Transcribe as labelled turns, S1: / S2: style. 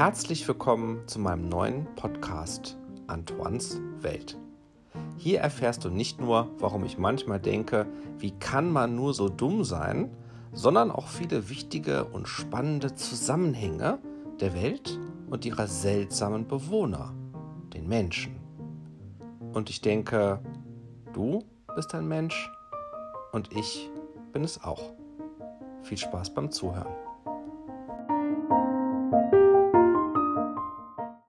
S1: Herzlich willkommen zu meinem neuen Podcast Antoines Welt. Hier erfährst du nicht nur, warum ich manchmal denke, wie kann man nur so dumm sein, sondern auch viele wichtige und spannende Zusammenhänge der Welt und ihrer seltsamen Bewohner, den Menschen. Und ich denke, du bist ein Mensch und ich bin es auch. Viel Spaß beim Zuhören.